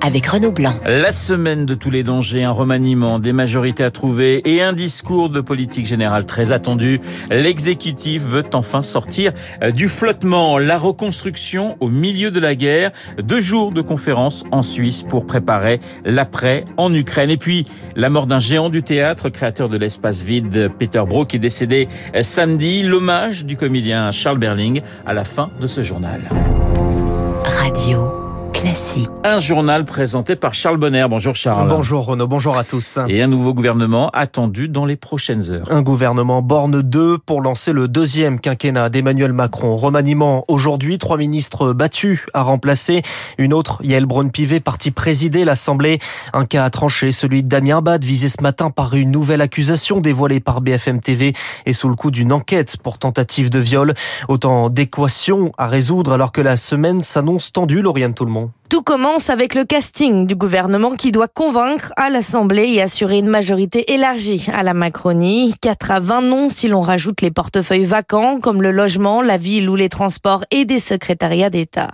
avec Renaud Blanc. La semaine de tous les dangers, un remaniement, des majorités à trouver et un discours de politique générale très attendu. L'exécutif veut enfin sortir euh, du flottement. La reconstruction au milieu de la guerre. Deux jours de conférence en Suisse pour préparer l'après en Ukraine. Et puis, la mort d'un géant du théâtre, créateur de l'espace vide, Peter Brook, est décédé euh, samedi. L'hommage du comédien Charles Berling à la fin de ce journal. Radio. Classique. Un journal présenté par Charles Bonner. Bonjour Charles. Bonjour Renaud, bonjour à tous. Et un nouveau gouvernement attendu dans les prochaines heures. Un gouvernement borne 2 pour lancer le deuxième quinquennat d'Emmanuel Macron. Remaniement aujourd'hui, trois ministres battus à remplacer. Une autre, Yael Braun-Pivet, partie présider l'Assemblée. Un cas à trancher, celui de Damien Bad, visé ce matin par une nouvelle accusation dévoilée par BFM TV et sous le coup d'une enquête pour tentative de viol. Autant d'équations à résoudre alors que la semaine s'annonce tendue, Lauriane Tout le monde. Tout commence avec le casting du gouvernement qui doit convaincre à l'Assemblée et assurer une majorité élargie à la Macronie. 4 à 20 noms si l'on rajoute les portefeuilles vacants comme le logement, la ville ou les transports et des secrétariats d'État.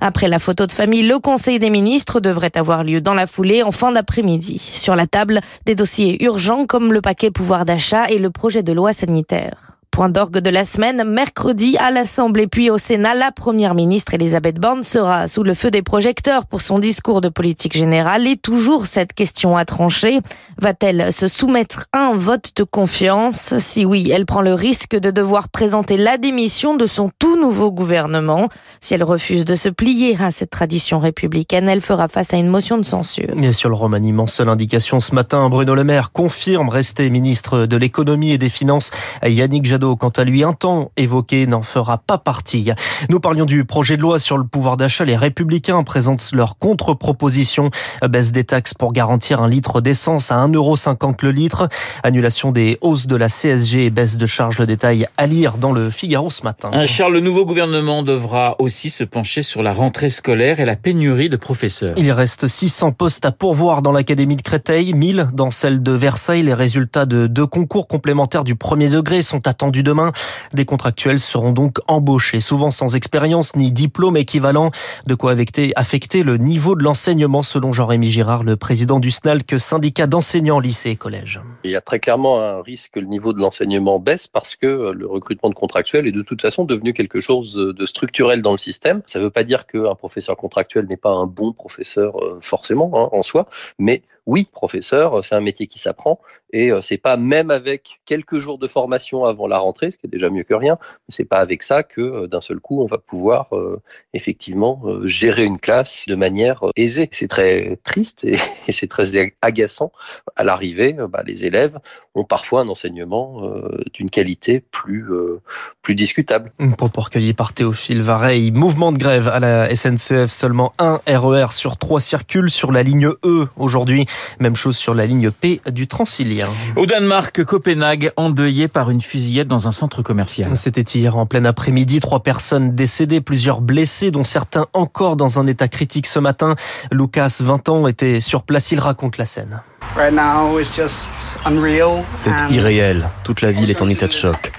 Après la photo de famille, le Conseil des ministres devrait avoir lieu dans la foulée en fin d'après-midi. Sur la table, des dossiers urgents comme le paquet pouvoir d'achat et le projet de loi sanitaire. Point d'orgue de la semaine, mercredi à l'Assemblée puis au Sénat, la première ministre Elisabeth Borne sera sous le feu des projecteurs pour son discours de politique générale et toujours cette question à trancher. Va-t-elle se soumettre à un vote de confiance? Si oui, elle prend le risque de devoir présenter la démission de son tout nouveau gouvernement. Si elle refuse de se plier à cette tradition républicaine, elle fera face à une motion de censure. Et sur le remaniement, seule indication ce matin, Bruno Le Maire confirme rester ministre de l'économie et des finances. Yannick Jadot quant à lui, un temps évoqué, n'en fera pas partie. Nous parlions du projet de loi sur le pouvoir d'achat. Les Républicains présentent leur contre-proposition. Baisse des taxes pour garantir un litre d'essence à 1,50€ le litre. Annulation des hausses de la CSG et baisse de charges. Le détail à lire dans le Figaro ce matin. Charles, le nouveau gouvernement devra aussi se pencher sur la rentrée scolaire et la pénurie de professeurs. Il reste 600 postes à pourvoir dans l'Académie de Créteil, 1000 dans celle de Versailles. Les résultats de deux concours complémentaires du premier degré sont attendus demain. Des contractuels seront donc embauchés, souvent sans expérience ni diplôme équivalent, de quoi affecter, le niveau de l'enseignement selon Jean-Rémy Girard, le président du SNALC, syndicat d'enseignants lycées et collèges. Il y a très clairement un risque que le niveau de l'enseignement baisse parce que le recrutement de contractuels est de toute façon devenu quelque chose de structurel dans le système. Ça ne veut pas dire qu'un professeur contractuel n'est pas un bon professeur euh, forcément hein, en soi, mais oui, professeur, c'est un métier qui s'apprend et euh, c'est pas même avec quelques jours de formation avant la rentrée, ce qui est déjà mieux que rien, mais c'est pas avec ça que euh, d'un seul coup on va pouvoir euh, effectivement gérer une classe de manière aisée. C'est très triste et, c'est très agaçant. À l'arrivée, bah, les élèves ont parfois un enseignement d'une qualité plus plus discutable. Propos recueilli par Théophile Vareille. Mouvement de grève à la SNCF. Seulement un RER e sur trois circule sur la ligne E aujourd'hui. Même chose sur la ligne P du Transilien. Au Danemark, Copenhague, endeuillé par une fusillade dans un centre commercial. C'était hier en plein après-midi. Trois personnes décédées, plusieurs blessés, dont certains encore dans un état critique ce matin. Lucas, 20 ans, était sur place. Il raconte la scène. C'est irréel. Toute la ville est en état de choc.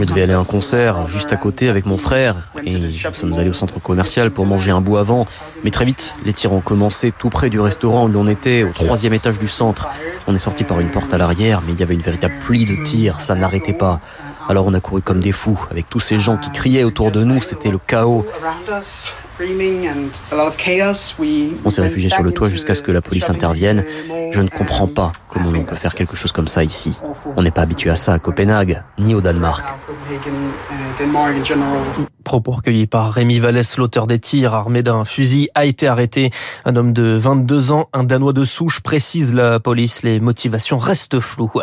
Je devais aller à un concert juste à côté avec mon frère et nous sommes allés au centre commercial pour manger un bout avant. Mais très vite, les tirs ont commencé tout près du restaurant où on était, au troisième étage du centre. On est sorti par une porte à l'arrière, mais il y avait une véritable pluie de tirs, ça n'arrêtait pas. Alors on a couru comme des fous, avec tous ces gens qui criaient autour de nous, c'était le chaos. On s'est réfugié sur le toit jusqu'à ce que la police intervienne. Je ne comprends pas comment on peut faire quelque chose comme ça ici. On n'est pas habitué à ça à Copenhague, ni au Danemark. Propos recueillis par Rémi Vallès, l'auteur des tirs armé d'un fusil, a été arrêté. Un homme de 22 ans, un Danois de souche, précise la police. Les motivations restent floues.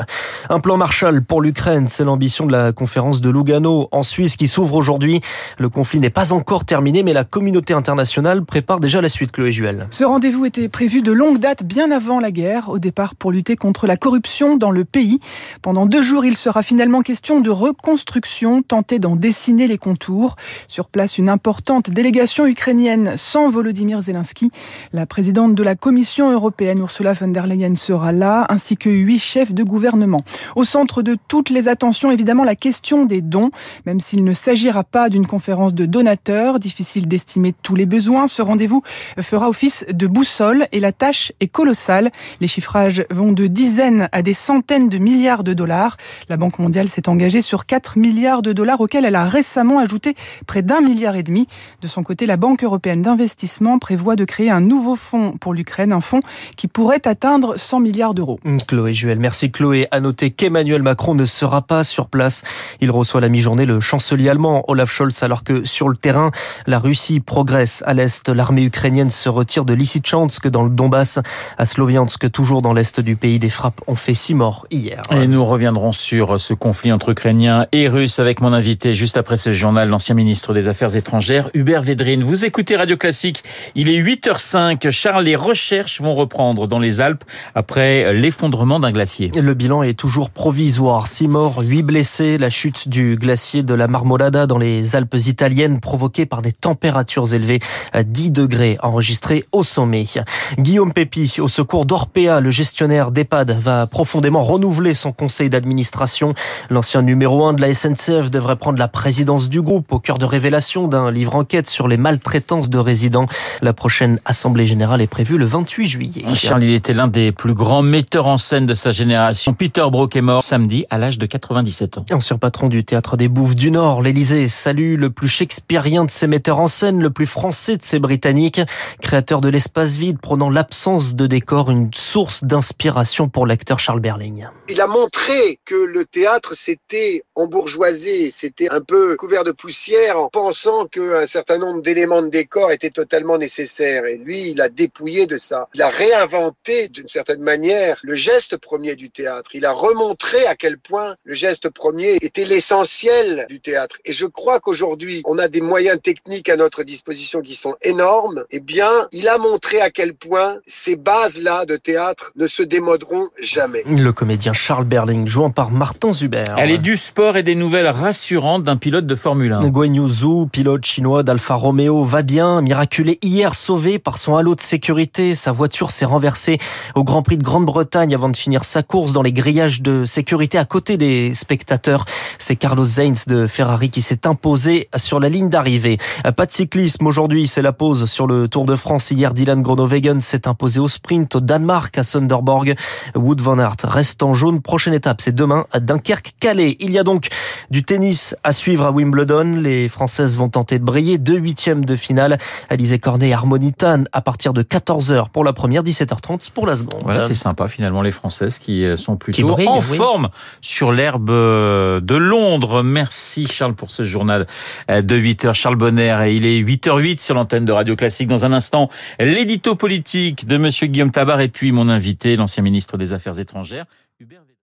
Un plan Marshall pour l'Ukraine, c'est l'ambition de la conférence de Lugano en Suisse qui s'ouvre aujourd'hui. Le conflit n'est pas encore terminé, mais la communauté internationale prépare déjà la suite, Chloé Juel. Ce rendez-vous était prévu de longue date, bien avant la guerre, au départ pour lutter contre la corruption dans le pays. Pendant deux jours, il sera finalement question de reconstruction, tenter d'en dessiner les contours. Sur place, une importante délégation ukrainienne sans Volodymyr Zelensky. La présidente de la Commission européenne, Ursula von der Leyen, sera là, ainsi que huit chefs de gouvernement. Au centre de toutes les attentions, évidemment, la question des dons. Même s'il ne s'agira pas d'une conférence de donateurs, difficile d'estimer tous les besoins, ce rendez-vous fera office de boussole et la tâche est colossale. Les chiffrages vont de dizaines à des centaines de milliards de dollars. La Banque mondiale s'est engagée sur 4 milliards de dollars auxquels elle a récemment ajouté près d'un milliard et demi. De son côté, la Banque européenne d'investissement prévoit de créer un nouveau fonds pour l'Ukraine, un fonds qui pourrait atteindre 100 milliards d'euros. Chloé Juel, merci Chloé. À noter qu'Emmanuel Macron ne sera pas sur place. Il reçoit la mi-journée le chancelier allemand Olaf Scholz alors que sur le terrain, la Russie progresse à l'est. L'armée ukrainienne se retire de Lysychansk dans le Donbass, à Sloviansk, toujours dans l'est du pays. Des frappes ont fait six morts hier. Et nous reviendrons sur ce conflit entre Ukrainiens et Russes avec mon invité juste après ce journal, l'ancien ministre des Affaires étrangères, Hubert Védrine. Vous écoutez Radio Classique, il est 8h05. Charles, les recherches vont reprendre dans les Alpes après l'effondrement d'un glacier. Le bilan est toujours provisoire. Six morts, huit blessés. La chute du glacier de la Marmolada dans les Alpes italiennes provoquée par des températures élevées à 10 degrés enregistrées au sommet. Guillaume Pépi, au secours d'Orpea, le gestionnaire d'EHPAD, va profondément renouveler son conseil d'administration. L'ancien numéro 1 de la SNCF devrait prendre la présidence du groupe au cœur de révélation d'un livre enquête sur les maltraitances de résidents. La prochaine assemblée générale est prévue le 28 juillet. Charles, il était l'un des plus grands metteurs en scène de sa génération. Peter Brook est mort samedi à l'âge de 97 ans. Ancien patron du théâtre des Bouffes du Nord, l'Élysée salue le plus shakespearien de ses metteurs en scène, le plus français de ses britanniques, créateur de l'espace vide, prenant l'absence de décor, une source d'inspiration pour l'acteur Charles Berling. Il a montré que le théâtre s'était embourgeoisé, c'était un peu couvert de poussière en pensant qu'un certain nombre d'éléments de décor étaient totalement nécessaires. Et lui, il a dépouillé de ça. Il a réinventé d'une certaine manière le geste premier du théâtre. Il a remontré à quel point le geste premier était l'essentiel du théâtre. Et je crois qu'aujourd'hui, on a des moyens techniques à notre disposition qui sont énormes. Eh bien, il a montré à quel point ces bases-là de théâtre ne se démoderont jamais. Le comédien Charles Berling, jouant par Martin Zuber. Elle est du sport et des nouvelles rassurantes d'un pilote de Formule 1. Guan Yu Zhou, pilote chinois d'Alfa Romeo, va bien, miraculé hier sauvé par son halo de sécurité. Sa voiture s'est renversée au Grand Prix de Grande-Bretagne avant de finir sa course dans les grillages de sécurité à côté des spectateurs. C'est Carlos Sainz de Ferrari qui s'est imposé sur la ligne d'arrivée. Pas de cyclisme aujourd'hui, c'est la pause sur le Tour de France. Hier, Dylan Groenewegen s'est imposé au sprint au Danemark à Sunderborg. Wood van Aert reste en jaune. Prochaine étape, c'est demain à Dunkerque-Calais. Il y a donc du tennis à suivre à Wimbledon. Françaises vont tenter de briller. Deux huitièmes de finale. Alizé Cornet et Harmonitan à partir de 14h pour la première, 17h30 pour la seconde. Voilà, c'est sympa finalement les Françaises qui sont plutôt brillent, en oui. forme sur l'herbe de Londres. Merci Charles pour ce journal de 8h. Charles Bonner et il est 8h08 sur l'antenne de Radio Classique. Dans un instant, l'édito politique de Monsieur Guillaume Tabar et puis mon invité, l'ancien ministre des Affaires étrangères, Hubert